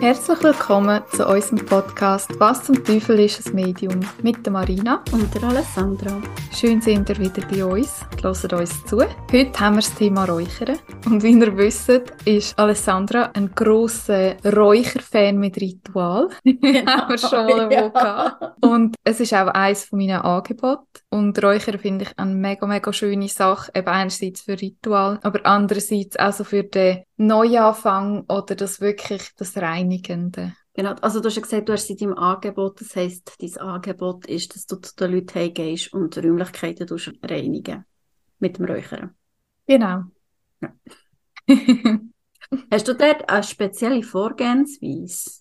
Herzlich willkommen zu unserem Podcast Was zum Teufel ist ein Medium mit der Marina und der Alessandra. Schön sind ihr wieder bei uns, hört uns zu. Heute haben wir das Thema Räuchern und wie ihr wisst, ist Alessandra ein grosser Räucherfan mit Ritual. Genau, haben wir schon mal ja. gehabt. Und es ist auch eines von meinen Angeboten und Räuchern finde ich eine mega, mega schöne Sache, eben einerseits für Ritual, aber andererseits auch so für den Neuanfang oder das wirklich das Reinigende. Genau, also du hast ja gesagt, du hast sie deinem Angebot, das heisst, dein Angebot ist, dass du zu den Leuten heimgehst und die Räumlichkeiten reinigen mit dem Räuchern. Genau. Ja. hast du dort eine spezielle Vorgehensweise?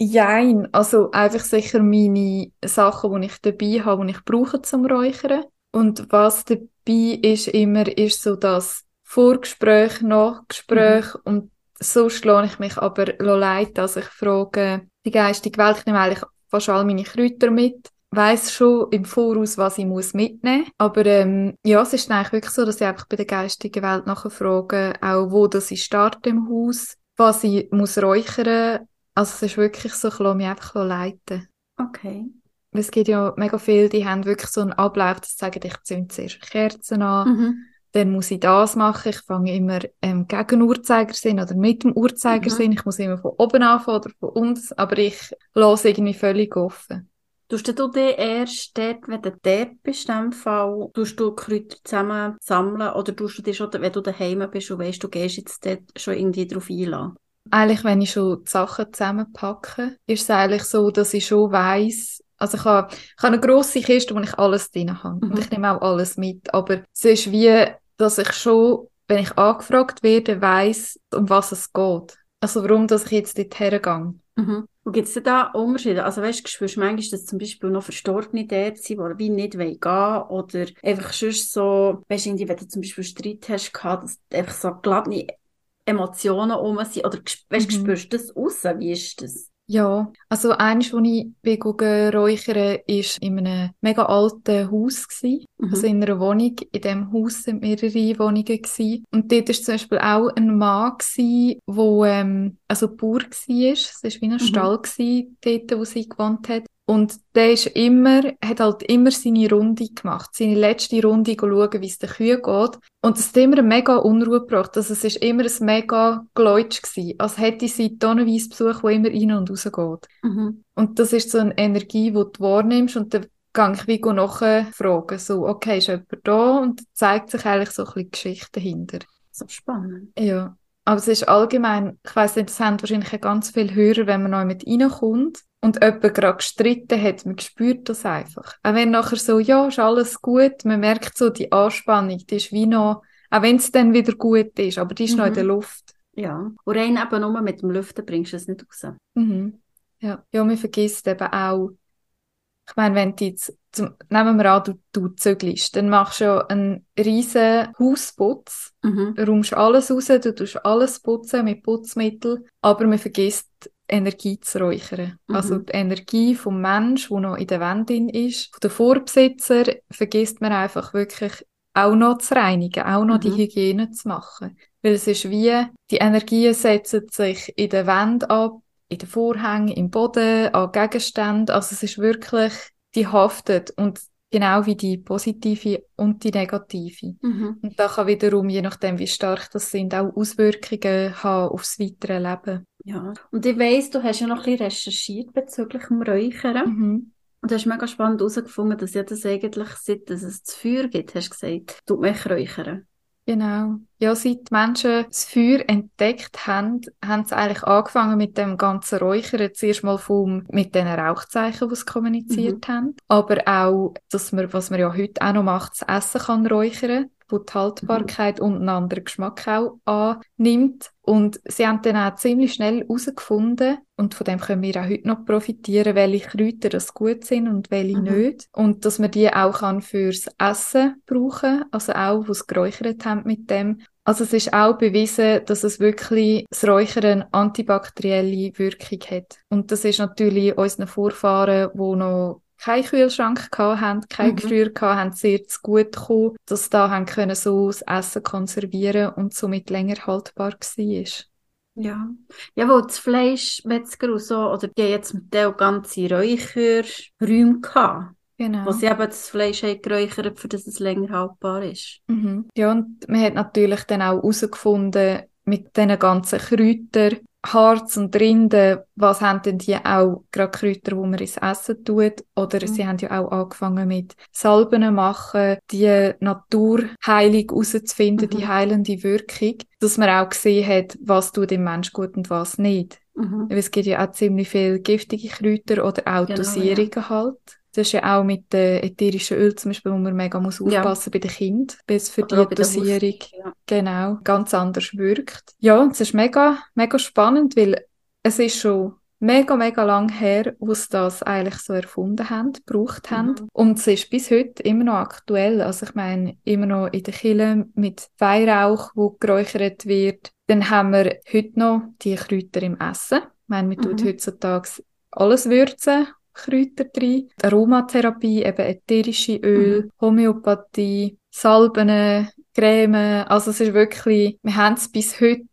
Jein, also einfach sicher meine Sachen, die ich dabei habe, die ich brauche zum Räuchern. Und was dabei ist immer, ist so das Vorgespräch, Nachgespräch mhm. und so schlage ich mich aber leid, dass ich frage, die geistige Welt, ich nehme eigentlich fast all meine Kräuter mit, weiß schon im Voraus, was ich muss mitnehmen muss. Aber ähm, ja, es ist eigentlich wirklich so, dass ich einfach bei der geistigen Welt nachher frage, auch wo das ich starte im Haus, was ich muss räuchern. Also es ist wirklich so, ich lasse mich einfach leiten. Okay. Es gibt ja mega viele, die haben wirklich so einen Ablauf, dass sie sagen, ich zünde zuerst Kerzen an. Mhm dann muss ich das machen. Ich fange immer ähm, gegen Uhrzeigersinn oder mit dem Uhrzeigersinn. Mhm. Ich muss immer von oben anfangen oder von uns, aber ich lasse irgendwie völlig offen. Tust du dich erst dort, wenn du dort bist, in dem Fall, tust du Kräuter zusammen sammeln oder tust du dich schon, wenn du daheim bist und weißt, du gehst jetzt dort schon irgendwie drauf einladen? Eigentlich, wenn ich schon die Sachen zusammenpacke, ist es eigentlich so, dass ich schon weiss, also ich habe, ich habe eine grosse Kiste, wo ich alles drin habe. Mhm. Und ich nehme auch alles mit. Aber es ist wie, dass ich schon, wenn ich angefragt werde, weiss, um was es geht. Also warum, dass ich jetzt dort hergehe. Mhm. Und gibt es da Unterschiede? Also weißt du, spürst du manchmal, dass zum Beispiel noch Verstorbene dort sind, die wie nicht gehen wollen oder einfach sonst so, weißt du, wenn du zum Beispiel Streit hast gehabt, dass einfach so glatte Emotionen um sind oder weißt, mhm. spürst du das raus? Wie ist das? Ja, also eines, wo ich bin räuchern, ist in einem mega alten Haus gewesen. Mhm. Also in einer Wohnung. In dem Haus sind mehrere Wohnungen gewesen. Und dort ist zum Beispiel auch ein Mann gewesen, wo, ähm, also Bauer war. Es war wie ein mhm. Stall gewesen, dort, wo sie gewohnt hat. Und der ist immer, hat halt immer seine Runde gemacht, seine letzte Runde schauen, wie es den Kühen geht. Und das hat immer eine mega Unruhe gebracht. Also es ist immer ein mega Geläutsch gewesen. Als hätte sie tonnenweise Besuch, der immer rein und raus geht. Mhm. Und das ist so eine Energie, die du wahrnimmst und dann gehe ich wie nachher fragen, so, okay, ist jemand da? Und zeigt sich eigentlich so ein bisschen Geschichte dahinter. So spannend. Ja. Aber es ist allgemein, ich weiss nicht, das haben wahrscheinlich ganz viele Hörer, wenn man neu mit reinkommt und jemand gerade gestritten hat, man spürt das einfach. Auch wenn nachher so, ja, ist alles gut, man merkt so die Anspannung, die ist wie noch, auch wenn es dann wieder gut ist, aber die ist mhm. noch in der mhm. Luft. Ja, und rein eben nur mit dem Lüften bringst du es nicht raus. Mhm. Ja. ja, man vergisst eben auch, ich meine, wenn du jetzt, zum, nehmen wir an, du, du zügelst, dann machst du ja einen riesen Hausputz, mhm. räumst alles raus, du tust alles putzen mit Putzmittel, aber man vergisst Energie zu räuchern. Mhm. Also die Energie vom Mensch, der noch in der Wand ist, von den Vorbesitzer, vergisst man einfach wirklich auch noch zu reinigen, auch noch mhm. die Hygiene zu machen. Weil es ist wie, die Energien setzen sich in der Wand ab, in den Vorhängen, im Boden, an Gegenständen. Also es ist wirklich, die haftet und genau wie die positive und die negative. Mhm. Und da kann wiederum, je nachdem wie stark das sind, auch Auswirkungen haben aufs weitere Leben. Ja, und ich weiss, du hast ja noch ein bisschen recherchiert bezüglich dem Räuchern. Mhm. Und du hast mega spannend herausgefunden, dass ja das eigentlich, seit dass es das Feuer gibt, hast du gesagt, tut mich räuchern. Genau. Ja, seit Menschen das Feuer entdeckt haben, haben sie eigentlich angefangen mit dem ganzen Räuchern. Zuerst mal vom, mit den Rauchzeichen, die sie kommuniziert mhm. haben. Aber auch, dass man, was man ja heute auch noch macht, das Essen kann räuchern wo die Haltbarkeit mhm. und einen anderen Geschmack auch annimmt. Und sie haben dann auch ziemlich schnell herausgefunden, und von dem können wir auch heute noch profitieren, welche Kräuter das gut sind und welche mhm. nicht. Und dass man die auch kann fürs Essen brauchen, also auch, wo sie geräuchert haben mit dem. Also es ist auch bewiesen, dass es wirklich das Räuchern eine antibakterielle Wirkung hat. Und das ist natürlich unseren Vorfahren, die noch keinen Kühlschrank hatten, kein mhm. Gefrier hatten, sehr zu gut gekommen, dass sie da haben können, so das Essen konservieren und somit länger haltbar war. Ja, ja, wo das Fleischmetzger und so, oder die jetzt mit dem ganze Räucherräume gehabt. Genau. Wo sie eben das Fleisch haben geräuchert, für dass es länger haltbar ist. Mhm. Ja, und man hat natürlich dann auch herausgefunden, mit diesen ganzen Kräutern, Harz und Rinde, was haben denn die auch, gerade Kräuter, wo man ins Essen tut? Oder mhm. sie haben ja auch angefangen mit Salben machen, die Naturheilung herauszufinden, mhm. die heilende Wirkung, dass man auch gesehen hat, was tut dem Mensch gut und was nicht. Mhm. Es gibt ja auch ziemlich viele giftige Kräuter oder auch genau, Dosierungen ja. halt. Das ist ja auch mit dem ätherischen Öl zum Beispiel, wo man mega muss aufpassen ja. bei den Kindern, bis für Oder die Dosierung ja. genau ganz anders wirkt. Ja, es ist mega, mega spannend, weil es ist schon mega, mega lang her, wo sie das eigentlich so erfunden haben, gebraucht haben. Mhm. Und es ist bis heute immer noch aktuell. Also ich meine, immer noch in den Killen mit Weihrauch, wo geräuchert wird. Dann haben wir heute noch die Kräuter im Essen. Ich meine, man mhm. tut heutzutage alles würzen Kräuter drin. Aromatherapie, eben ätherische Öl, mhm. Homöopathie, Salben, Creme. Also es ist wirklich, wir haben es bis heute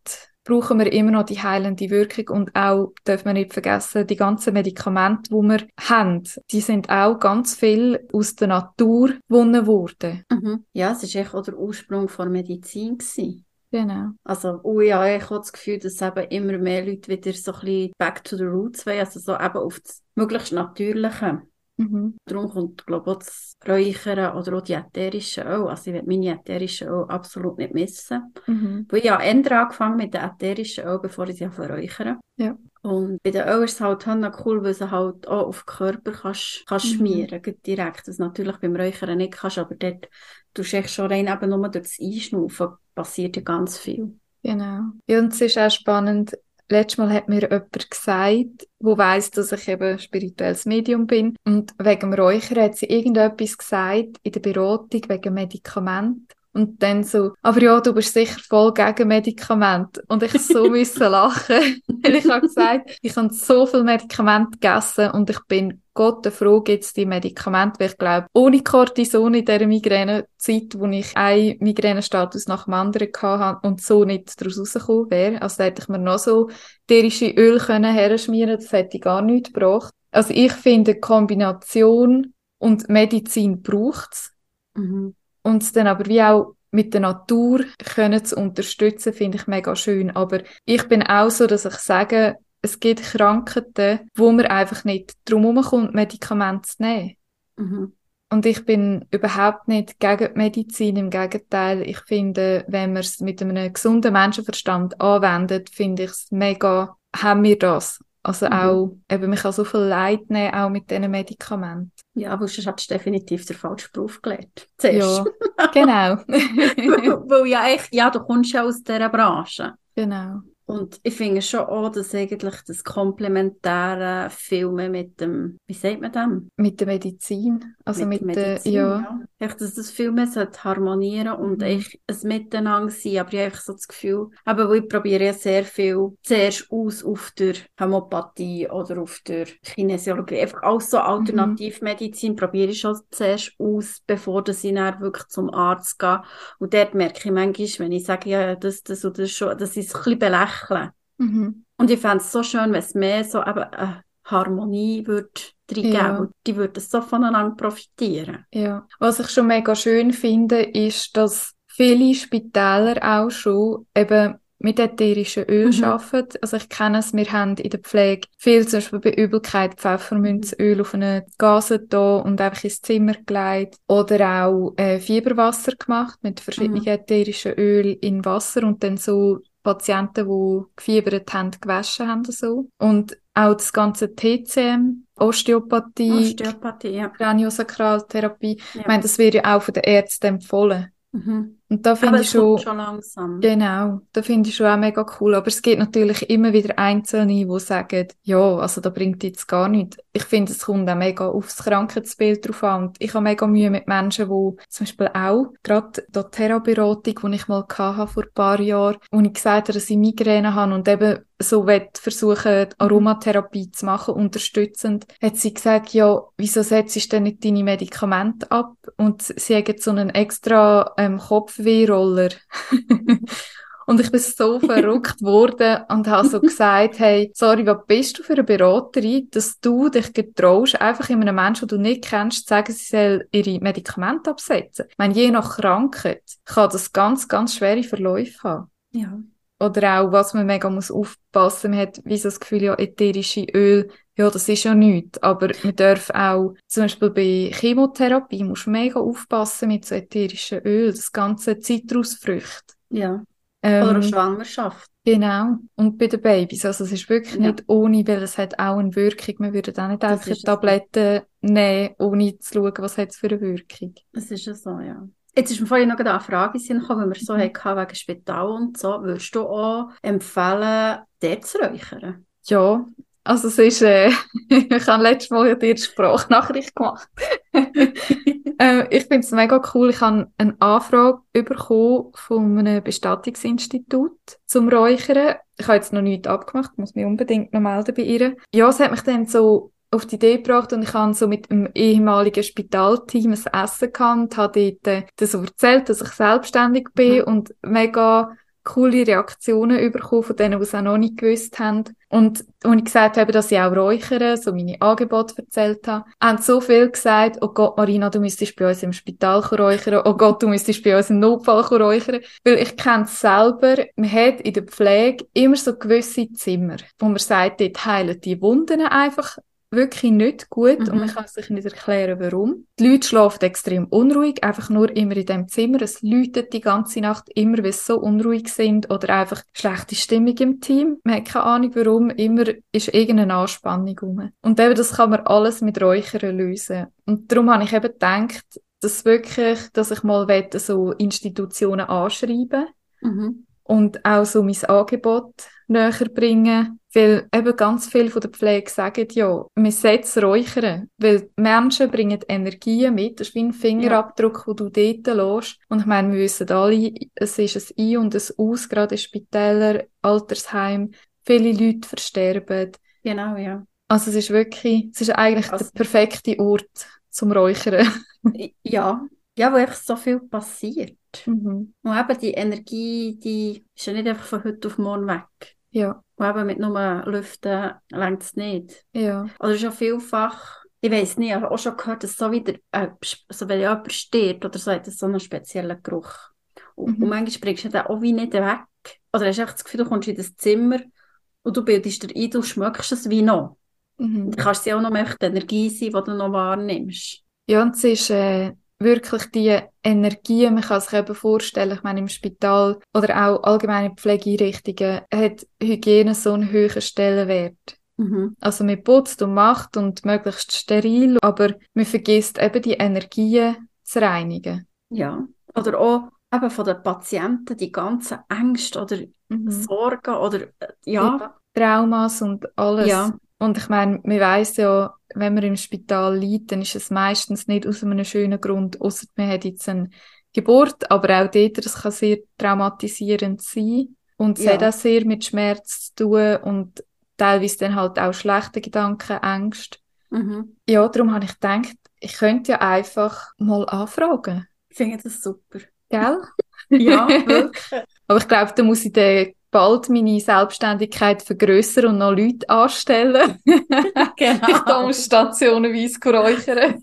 brauchen wir immer noch die heilende Wirkung und auch, darf man nicht vergessen, die ganzen Medikamente, die wir haben, die sind auch ganz viel aus der Natur gewonnen worden. Mhm. Ja, es war echt auch der Ursprung von Medizin. Gewesen. Genau. Also, oh ja, ich habe das Gefühl, dass eben immer mehr Leute wieder so ein bisschen back to the roots wollen, also so eben auf das möglichst Natürliche. Mhm. Darum kommt, glaube ich, auch das Räuchern oder auch die ätherischen Öl. Also ich will meine ätherischen Öl absolut nicht missen. Mhm. Weil ich habe eher angefangen mit den ätherischen Öl, bevor ich sie räuchern. Ja. Und bei den Öl ist es halt cool, weil du halt auch auf den Körper kannst, kannst mhm. schmieren direkt. Das natürlich beim Räuchern nicht kannst, aber dort tust du schon rein eben nur durch das Einschnaufen passiert ja ganz viel. Genau. Ja, und es ist auch spannend, Letztes Mal hat mir jemand gesagt, wo weiss, dass ich eben spirituelles Medium bin. Und wegen dem Räuchern hat sie irgendetwas gesagt in der Beratung wegen Medikament. Und dann so, aber ja, du bist sicher voll gegen Medikamente. Und ich so müssen lachen, weil ich habe gesagt, ich habe so viel Medikamente gegessen und ich bin Gott froh gibt es die Medikamente, weil ich glaube, ohne Cortison in dieser Migränezeit, wo ich einen Migränestatus nach dem anderen hatte und so nicht daraus rausgekommen wäre, also hätte ich mir noch so tierische Öl können herschmieren, das hätte ich gar nicht gebracht. Also ich finde, Kombination und Medizin braucht's. Mhm. Und es dann aber wie auch mit der Natur können zu unterstützen, finde ich mega schön. Aber ich bin auch so, dass ich sage, es gibt Krankheiten, wo man einfach nicht drum herumkommt, Medikamente zu nehmen. Mhm. Und ich bin überhaupt nicht gegen die Medizin. Im Gegenteil, ich finde, wenn man es mit einem gesunden Menschenverstand anwendet, finde ich es mega, haben wir das. Also mhm. auch, eben, man kann so viel Leid nehmen, auch mit diesen Medikamenten. Ja, aber sonst hast du definitiv den falschen Beruf gelernt. Zuerst. Ja, genau. weil ja, echt, ja, du kommst ja aus dieser Branche. Genau. Und ich finde schon auch, dass eigentlich das komplementäre Filmen mit dem, wie sagt man dem? Mit der Medizin. Also mit, mit der, Medizin, ja. ja. Echt, dass das sollte harmonieren und mhm. echt ein Miteinander sein. Aber ich habe so das Gefühl, aber ich probiere ja sehr viel zuerst aus auf der Hämopathie oder auf der Kinesiologie. Einfach alles so Alternativmedizin mhm. probiere ich schon zuerst aus, bevor dass ich dann wirklich zum Arzt gehe. Und dort merke ich manchmal, wenn ich sage, ja, das, das oder das schon, das ist ein bisschen belächelt lächeln. Mhm. Und ich fände es so schön, wenn es mehr so eben eine Harmonie würde ja. und die würden so voneinander profitieren. Ja. Was ich schon mega schön finde, ist, dass viele Spitäler auch schon eben mit ätherischen Öl mhm. arbeiten. Also ich kenne es, wir haben in der Pflege viel zum Beispiel bei Übelkeit Pfefferminzöl auf eine Gase da und einfach ins Zimmer gelegt. Oder auch äh, Fieberwasser gemacht mit verschiedenen mhm. ätherischen Öl in Wasser und dann so Patienten, die gefiebert haben, gewaschen haben. So. Und auch das ganze TCM, Osteopathie, Osteopathie ja. Kraniosakraltherapie, ja. ich meine, das wird ja auch von den Ärzten empfohlen. Mhm. Und da finde ich schon, schon langsam. Genau, da finde ich schon auch mega cool. Aber es gibt natürlich immer wieder Einzelne, die sagen, ja, also da bringt jetzt gar nichts. Ich finde, es kommt auch mega aufs Krankheitsbild drauf an. Und ich habe mega Mühe mit Menschen, die zum Beispiel auch, gerade die Theraberatung, die ich mal hatte vor ein paar Jahren, wo ich gesagt habe, dass ich Migräne habe und eben so versuchen, mhm. Aromatherapie zu machen, unterstützend, hat sie gesagt, ja, wieso setzt du denn nicht deine Medikamente ab? Und sie hat so einen extra ähm, Kopfwehroller. Und ich bin so verrückt worden und habe so gesagt, hey, sorry, was bist du für eine Beraterin, dass du dich getraust, einfach in einem Menschen, den du nicht kennst, zu sagen, sie soll ihre Medikamente absetzen. Ich meine, je nach Krankheit kann das ganz, ganz schwere Verläufe haben. Ja. Oder auch, was man mega muss aufpassen, man hat wie so das Gefühl, ja, ätherische Öl, ja, das ist ja nichts, aber man darf auch, zum Beispiel bei Chemotherapie, muss mega aufpassen mit so ätherischen Öl, das ganze Zitrusfrüchte. Ja. Ähm, Oder Schwangerschaft. Genau. Und bei den Babys. Also es ist wirklich ja. nicht ohne, weil es hat auch eine Wirkung. Man würde auch nicht einfach Tabletten nehmen, ohne zu schauen, was hat es für eine Wirkung. Es ist ja so, ja. Jetzt ist mir vorhin noch eine Frage gekommen, wenn wir so mhm. hatten wegen Spital und so. Würdest du auch empfehlen, dort zu räuchern? Ja, also es ist, äh, ich habe letztes Mal dir Sprachnachricht gemacht. äh, ich finde es mega cool. Ich habe eine Anfrage bekommen von einem Bestattungsinstitut zum Räuchern. Ich habe jetzt noch nichts abgemacht, muss mich unbedingt noch melden bei ihr. Ja, es hat mich dann so auf die Idee gebracht und ich habe so mit einem ehemaligen Spitalteam ein Essen gehabt, habe dort äh, das so erzählt, dass ich selbstständig bin mhm. und mega coole Reaktionen bekommen von denen, die es auch noch nicht gewusst haben. Und als ich gesagt habe, dass ich auch räuchere, so meine Angebote erzählt habe, haben so viel gesagt, oh Gott, Marina, du müsstest bei uns im Spital räuchern, oh Gott, du müsstest bei uns im Notfall räuchern. Weil ich kenne es selber, man hat in der Pflege immer so gewisse Zimmer, wo man sagt, dort heilen die Wunden einfach wirklich nicht gut mhm. und man kann sich nicht erklären, warum. Die Leute schlafen extrem unruhig, einfach nur immer in dem Zimmer. Es läutet die ganze Nacht immer, weil sie so unruhig sind oder einfach schlechte Stimmung im Team. Man hat keine Ahnung, warum. Immer ist irgendeine Anspannung rum. Und eben, das kann man alles mit Räuchern lösen. Und darum habe ich eben gedacht, dass wirklich, dass ich mal so Institutionen anschreiben mhm. und auch so mein Angebot näher bringen weil eben ganz viel von der Pflege sagen, ja, man setzt Räuchern, weil Menschen bringen Energie mit, das ist wie ein Fingerabdruck, ja. den du dort lässt. Und ich meine, wir wissen alle, es ist ein Ein und ein Aus, gerade in Spitälern, Altersheim, viele Leute versterben. Genau, ja. Also es ist wirklich, es ist eigentlich also, der perfekte Ort zum Räuchern. ja, ja, wo einfach so viel passiert. Mhm. Und eben die Energie, die ist ja nicht einfach von heute auf morgen weg. Ja. Und eben mit nur Lüften längt es nicht. Ja. Oder schon vielfach, ich weiß nicht, ich habe auch schon gehört, dass so wieder, äh, also wenn jemand stirbt oder so, hat das so einen speziellen Geruch. Und, mhm. und manchmal bringst du den auch wie nicht weg. Oder hast du echt das Gefühl, du kommst in das Zimmer und du bildest dir ein, du schmeckst es wie noch. Mhm. Dann kannst du ja auch noch mehr die Energie sein, die du noch wahrnimmst. Ja, und es ist, äh, wirklich die Energie, man kann sich eben vorstellen, ich meine im Spital oder auch allgemeine Pflegeeinrichtungen hat Hygiene so einen hohen Stellenwert. Mhm. Also man putzt und macht und möglichst steril, aber man vergisst eben die Energien zu reinigen. Ja, oder auch eben von den Patienten die ganzen Ängste oder mhm. Sorgen oder äh, ja. Traumas und alles. Ja. Und ich meine, man weiß ja, wenn man im Spital liegt, dann ist es meistens nicht aus einem schönen Grund, außer man hat jetzt eine Geburt, aber auch dort, das kann sehr traumatisierend sein. Und es ja. hat auch sehr mit Schmerz zu tun und teilweise dann halt auch schlechte Gedanken, Ängste. Mhm. Ja, darum habe ich gedacht, ich könnte ja einfach mal anfragen. Ich finde das super. Gell? ja, wirklich. aber ich glaube, da muss ich den bald meine Selbstständigkeit vergrößern und noch Leute anstellen. genau. ich stationenweise räuchern.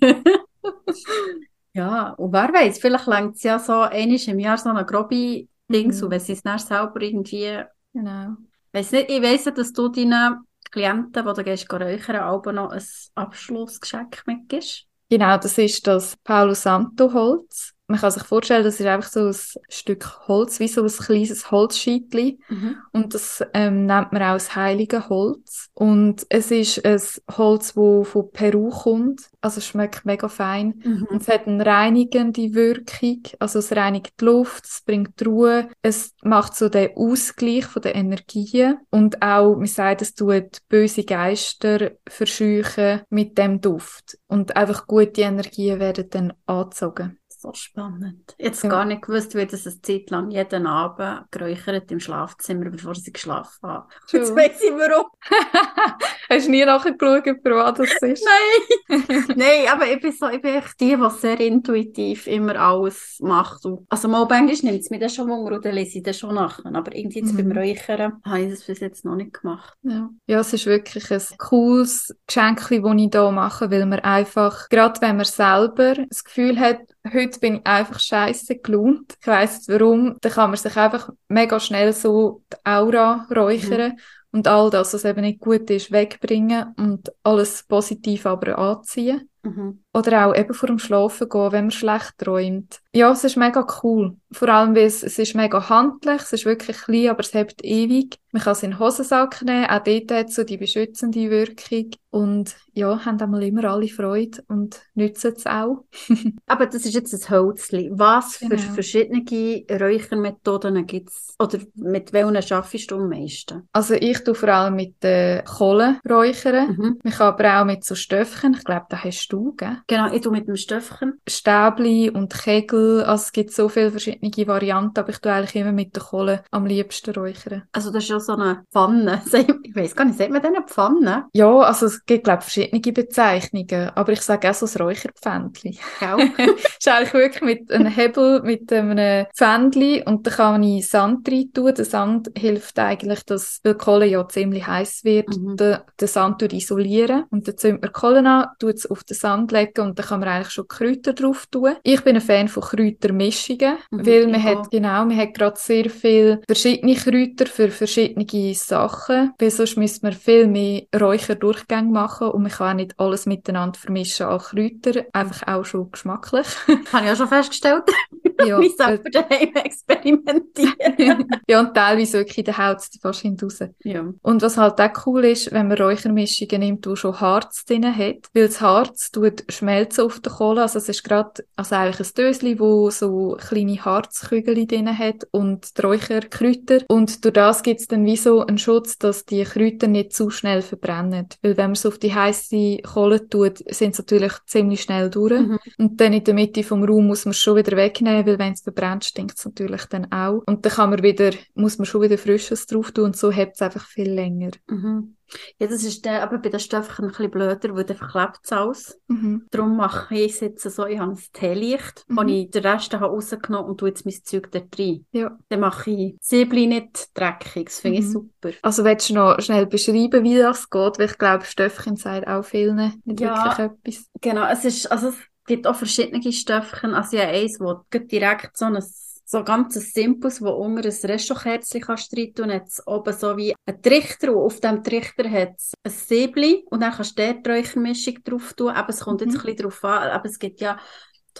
ja, und wer weiß, vielleicht längt es ja so einmal im Jahr so eine grobe Ding, mhm. wenn sie es dann selber irgendwie... Genau. Weiss nicht, ich weiss dass du deinen Klienten, die du gehst räuchern, auch noch ein Abschlussgeschenk mitgibst. Genau, das ist das Paulo Santo Holz man kann sich vorstellen, das ist einfach so ein Stück Holz, wie so ein kleines Holzscheitli. Mhm. Und das ähm, nennt man auch das heilige Holz. Und es ist ein Holz, das von Peru kommt. Also es schmeckt mega fein. Mhm. Und es hat eine reinigende Wirkung. Also es reinigt die Luft, es bringt Ruhe. Es macht so den Ausgleich von der Energien. Und auch, man sagt, es tut böse Geister verscheuchen mit dem Duft. Und einfach gute Energien werden dann angezogen so spannend. Jetzt ja. gar nicht gewusst, wie das eine Zeit lang jeden Abend geräuchert im Schlafzimmer, bevor sie geschlafen haben. Jetzt weiss ich warum. Hast du nie nachgeschaut, für was das ist? Nein. Nein, aber ich bin so, ich bin echt die, die sehr intuitiv immer alles macht. also mal manchmal nimmt es mir das schon und dann lese ich das schon nachher. Aber irgendwie jetzt mhm. beim Räuchern habe ich das bis jetzt noch nicht gemacht. Ja. ja, es ist wirklich ein cooles Geschenk, das ich hier mache, weil man einfach, gerade wenn man selber das Gefühl hat, heute bin ich einfach scheiße gelaunt, ich weiss nicht warum, dann kann man sich einfach mega schnell so die Aura räuchern mhm. und all das, was eben nicht gut ist, wegbringen und alles positiv aber anziehen. Mhm. Oder auch eben vor dem Schlafen gehen, wenn man schlecht träumt. Ja, es ist mega cool. Vor allem, weil es, es ist mega handlich, es ist wirklich klein, aber es hebt ewig. Man kann es in den Hosensack nehmen, auch dort hat es so die beschützende Wirkung. Und ja, haben einmal immer alle Freude und nützen es auch. aber das ist jetzt ein Holzli. Was für genau. verschiedene Räuchermethoden gibt es? Oder mit welchen arbeitest du am meisten? Also ich tue vor allem mit den Kohlen räuchern. Mhm. Man kann aber auch mit so Stöfchen, ich glaube, da hast du, gell? Genau, ich tue mit dem Stöffchen. Stäbli und Kegel, also es gibt so viele verschiedene Varianten, aber ich tue eigentlich immer mit der Kohle am liebsten räuchern. Also das ist ja so eine Pfanne. Ich weiß gar nicht, sagt man denn eine Pfanne? Ja, also es gibt glaube ich verschiedene Bezeichnungen, aber ich sage auch so ein Räucherpfändchen. Genau. ist eigentlich wirklich mit einem Hebel, mit einem Pfändchen und da kann ich Sand rein tun. Der Sand hilft eigentlich, dass, weil die Kohle ja ziemlich heiß wird, mhm. den, den Sand isolieren und dann zündet man Kohle an, tut es auf den Sand legen und dann kann man eigentlich schon Kräuter drauf tun. Ich bin ein Fan von Kräutermischungen, mhm, weil man hat, genau, man hat gerade sehr viele verschiedene Kräuter für verschiedene Sachen, weil sonst müsste man viel mehr Räucherdurchgänge machen und man kann auch nicht alles miteinander vermischen an Kräuter, einfach auch schon geschmacklich. Habe ich auch schon festgestellt. Ja, mich selber daheim experimentieren. ja, und teilweise wirklich der Haut fast hinaus. Ja. Und was halt auch cool ist, wenn man Räuchermischungen nimmt, die schon Harz drin hat, weil das Harz tut schmelzen auf der Kohle. Also es ist gerade also eigentlich ein Dösli, wo so kleine Harzkügel drin hat und die Räucherkräuter. Und durch das gibt es dann wie so einen Schutz, dass die Kräuter nicht zu schnell verbrennen. Weil wenn man es auf die heiße Kohle tut, sind sie natürlich ziemlich schnell durch. Mhm. Und dann in der Mitte vom Raum muss man es schon wieder wegnehmen, weil wenn es verbrennt, stinkt es natürlich dann auch. Und dann kann man wieder, muss man schon wieder Frisches drauf tun und so hebt es einfach viel länger. Mhm. Ja, das ist der, aber bei den Stöpfen ein bisschen blöder, weil der verklebt es alles. Mhm. Darum mache ich es jetzt so, ich habe ein Teelicht, mhm. wo ich den Rest habe rausgenommen und tue jetzt mein Zeug da rein. Ja. Dann mache ich Säbli nicht dreckig, das finde mhm. ich super. Also willst du noch schnell beschreiben, wie das geht? Weil ich glaube, Stöpfchen sagt auch vielen nicht ja, wirklich etwas. Genau, es ist, also es gibt auch verschiedene Stöpfchen. Also ich habe eins, wo direkt so ein so ganz simples, wo unter ein Restaurantkerzchen kannst du rein tun, hat es oben so wie ein Trichter und auf dem Trichter hat es ein Säbli und dann kannst du dort Räuchermischung drauf tun, aber es kommt mhm. jetzt ein bisschen drauf an, aber es gibt ja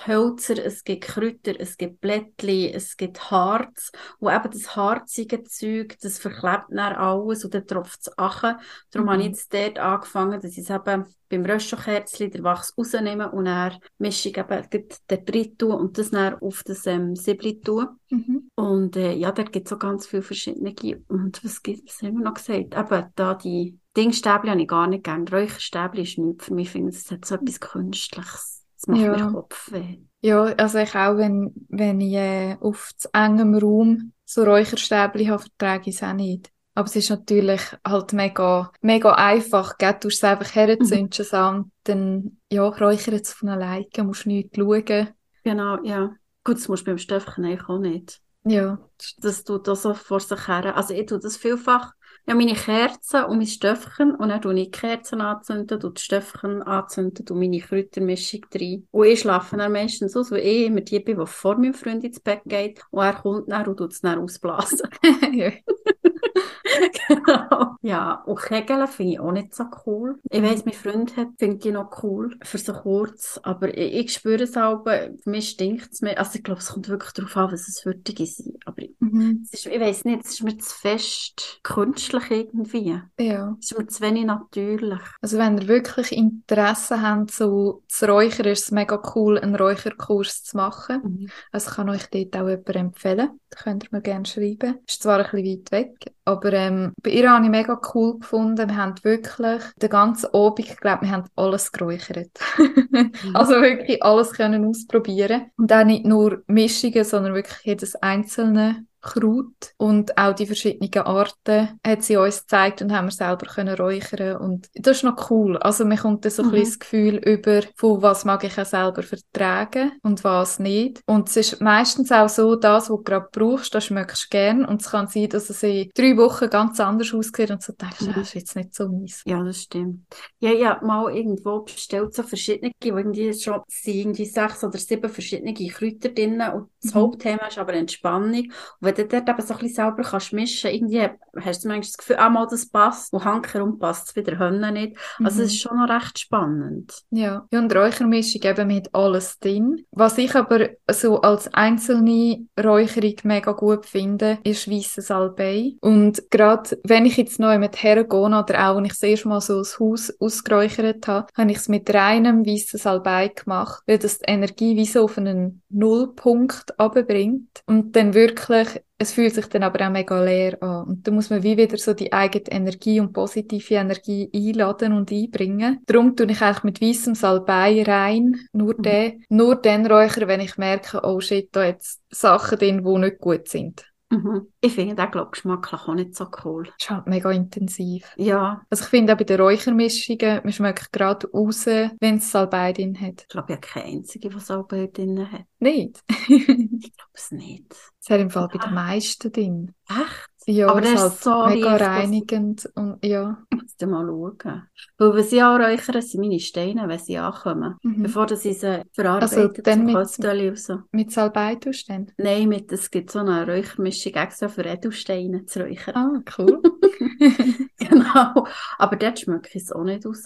Hölzer, es gibt Kräuter, es gibt Blättli, es gibt Harz. Und eben das harzige Zeug, das verklebt dann alles und dann tropft es an. Darum mhm. habe ich jetzt dort angefangen, dass ich es eben beim Röschenkerzchen den Wachs rausnehme und dann mische ich eben den drin tue und das dann auf das ähm, Siebli tue. Mhm. Und äh, ja, da gibt es so ganz viele verschiedene. Und was, gibt, was haben wir noch gesagt? Eben da die Dingstäbli habe ich gar nicht gern. Räucherstäbli ist nichts für mich. Ich finde, es hat so etwas Künstliches. Das macht ja. mir Kopfweh. Ja, also ich auch, wenn, wenn ich äh, auf zu engem Raum so Räucherstäbchen habe, vertrage ich es auch nicht. Aber es ist natürlich halt mega, mega einfach. Gell? Du es einfach herzündest mhm. an, dann ja, räuchert es von alleine, musst nicht schauen. Genau, ja. Gut, das musst du beim eigentlich auch nicht. Ja. Das tut das so vor sich her. Also ich tue das vielfach ja, meine Kerzen und mein Stöffchen und dann tue ich die Kerzen anzünden, tue die Stöffchen anzünden und meine Kräutermischung rein. Und ich schlafe dann meistens aus, weil ich immer die bin, die vor meinem Freund ins Bett geht und er kommt dann und tut es dann ausblasen. genau. Ja, und Kegeln finde ich auch nicht so cool. Ich weiss, mein Freund hat, finde ich noch cool, für so kurz, aber ich, ich spüre es auch, für mich stinkt es mir. Also ich glaube, es kommt wirklich darauf an, was es würdige sind. Aber mhm. ist, ich weiss nicht, es ist mir zu fest künstlich irgendwie. Ja. Es ist mir zu wenig natürlich. Also wenn ihr wirklich Interesse habt, so zu räuchern, ist es mega cool, einen Räucherkurs zu machen. Mhm. Also ich kann euch dort auch jemanden empfehlen. Da könnt ihr mir gerne schreiben. Ist zwar ein bisschen weit weg, aber ähm, bei ihr habe ich mega cool gefunden. Wir haben wirklich den ganzen Abend, ich glaube, wir haben alles geräuchert. mhm. Also wirklich alles können ausprobieren. Und auch nicht nur Mischungen, sondern wirklich jedes einzelne Kraut und auch die verschiedenen Arten hat sie uns gezeigt und haben wir selber können räuchern und das ist noch cool. Also man kommt dann so mhm. ein bisschen das Gefühl über, von was mag ich auch selber vertragen und was nicht. Und es ist meistens auch so, das, was du gerade brauchst, das schmeckst du gern und es kann sein, dass es in drei Wochen ganz anders aussieht und so denkst, mhm. das ist jetzt nicht so mies. Ja, das stimmt. Ja, ja, mal irgendwo bestellt so verschiedene, wo irgendwie schon sind irgendwie sechs oder sieben verschiedene Kräuter drin und das mhm. Hauptthema ist aber Entspannung. Und wenn du dort eben so ein bisschen selber kannst mischen, irgendwie hast du manchmal das Gefühl, ah, mal das passt, und Hankerum passt es wieder Hönne nicht. Also mhm. es ist schon noch recht spannend. Ja, ja und Räuchermischung eben mit alles drin. Was ich aber so als einzelne Räucherung mega gut finde, ist weisses Salbei. Und gerade wenn ich jetzt neu mit hergehe oder auch wenn ich das erste Mal so das Haus ausgeräuchert habe, habe ich es mit reinem weissen Salbei gemacht, weil das die Energie wie so auf einen Nullpunkt abbringt und dann wirklich es fühlt sich dann aber auch mega leer an. Und da muss man wie wieder so die eigene Energie und positive Energie einladen und einbringen. Darum tue ich eigentlich mit weißem Salbei rein, nur mhm. den, nur den Räucher, wenn ich merke, oh shit, da jetzt Sachen drin, die nicht gut sind. Mhm. Ich finde den glaub, geschmacklich auch nicht so cool. Das ist halt mega intensiv. Ja. Also ich finde auch bei den Räuchermischungen, man schmeckt gerade raus, wenn es Salbei drin hat. Ich glaube, ja keine einzige, die Salbei drin hat. Nicht? ich glaube es nicht. Es hat im Fall bei den meisten drin. Echt? Ja, aber das ist halt so mega reinigend und ja. Musst du mal schauen. Weil wenn sie anräuchern, sind meine Steine, wenn sie ankommen. Mhm. Bevor sie sie verarbeiten also dann mit, so. mit Salbei tust du dann? Nein, mit, es gibt so eine Räuchermischung extra für Edelsteine zu räuchern. Ah, cool. genau. Aber dort schmecke ich es auch nicht raus.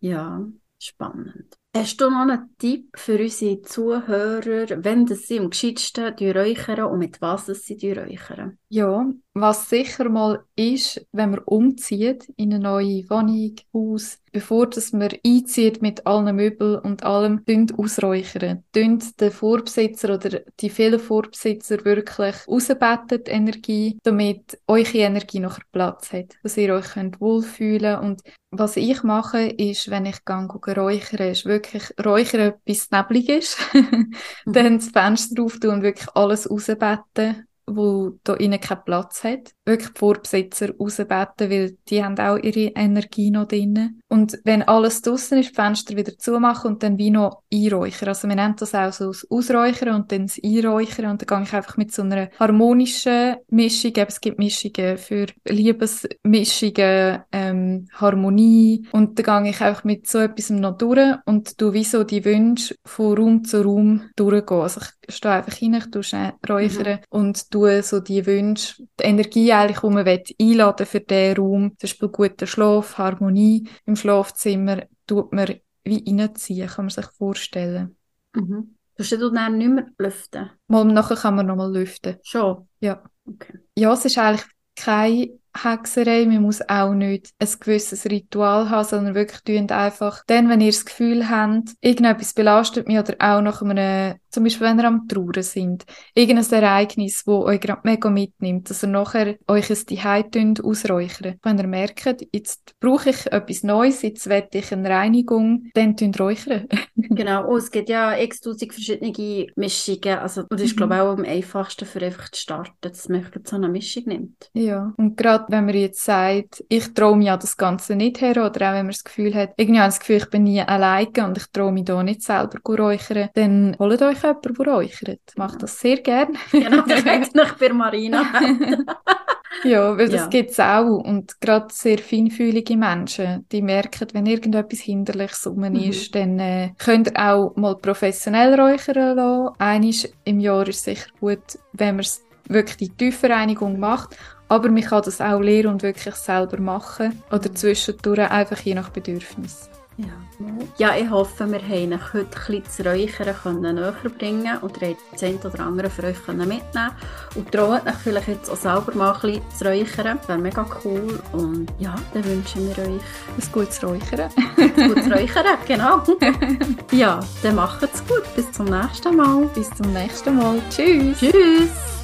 Ja, spannend. Hast du noch einen Tipp für unsere Zuhörer, wenn sie am gescheitsten räuchern und mit was sie räuchern? Ja, was sicher mal ist, wenn man umzieht in eine neue Wohnung, Haus, bevor dass man einzieht mit allen Möbeln und allem, dünnt ausräuchern. Dünnt den Vorbesitzer oder die vielen Vorbesitzer wirklich ausbetten, die Energie, damit eure Energie noch Platz hat, dass ihr euch könnt wohlfühlen und was ich mache, ist, wenn ich gehe räuchern, ist wirklich räuchern, bis es neblig ist. Dann das Fenster drauf tun und wirklich alles rausbetten wo da innen keinen Platz hat. Wirklich die Vorbesitzer rausbeten, weil die haben auch ihre Energie noch drin. Und wenn alles draußen ist, die Fenster wieder zumachen und dann wie noch einräuchern. Also wir nennen das auch so das Ausräuchern und dann das Einräuchern und dann gehe ich einfach mit so einer harmonischen Mischung, eben es gibt Mischungen für Liebesmischungen, ähm, Harmonie und dann gehe ich einfach mit so etwas noch durch und du wie so die Wünsche von Raum zu Raum durchgehen. Also ich stehe einfach hin, ich tue räuchern mhm. und tue so die Wünsche, die Energie eigentlich, die man einladen für diesen Raum, zum Beispiel guter Schlaf, Harmonie im Schlafzimmer, tut man wie reinziehen, kann man sich vorstellen. Mhm. Tust du dann nicht mehr lüften? Mal nachher kann man nochmal lüften. Schon? Ja. Okay. Ja, es ist eigentlich kein Hexerei, man muss auch nicht ein gewisses Ritual haben, sondern wirklich einfach, dann, wenn ihr das Gefühl habt, irgendetwas belastet mich oder auch nach einem, zum Beispiel wenn ihr am Trauern sind, irgendein Ereignis, wo euch gerade mega mitnimmt, dass ihr nachher euch ein Zuhause ausräuchern. Wenn ihr merkt, jetzt brauche ich etwas Neues, jetzt wette ich eine Reinigung, dann tun räuchern. genau, und es gibt ja x-tausend verschiedene Mischungen, also, das ist, glaube ich, auch am einfachsten für einfach zu starten, dass man so eine Mischung nimmt. Ja, und gerade wenn man jetzt sagt, ich traue mich an das Ganze nicht her, oder auch wenn man das Gefühl hat, irgendwie habe ich das Gefühl, ich bin nie alleine und ich traue mich da nicht selber zu räuchern, dann holt euch jemanden, der räuchert. Macht das sehr gerne. Genau, das hätte ich bei Marina. ja, weil das ja. gibt es auch. Und gerade sehr feinfühlige Menschen, die merken, wenn irgendetwas Hinderliches rum mhm. ist, dann äh, könnt ihr auch mal professionell räuchern lassen. Eines im Jahr ist sicher gut, wenn man wirklich die tiefe Reinigung macht aber man kann das auch lernen und wirklich selber machen oder zwischendurch einfach je nach Bedürfnis. Ja. ja, ich hoffe, wir haben euch heute ein bisschen das Räuchern näher bringen und ihr habt das eine oder andere für euch mitnehmen Und traut euch vielleicht jetzt auch selber mal ein bisschen zu räuchern. Das wäre mega cool. Und ja, dann wünschen wir euch ein gutes Räuchern. ein gutes Räuchern, genau. ja, dann macht es gut. Bis zum nächsten Mal. Bis zum nächsten Mal. Tschüss. Tschüss.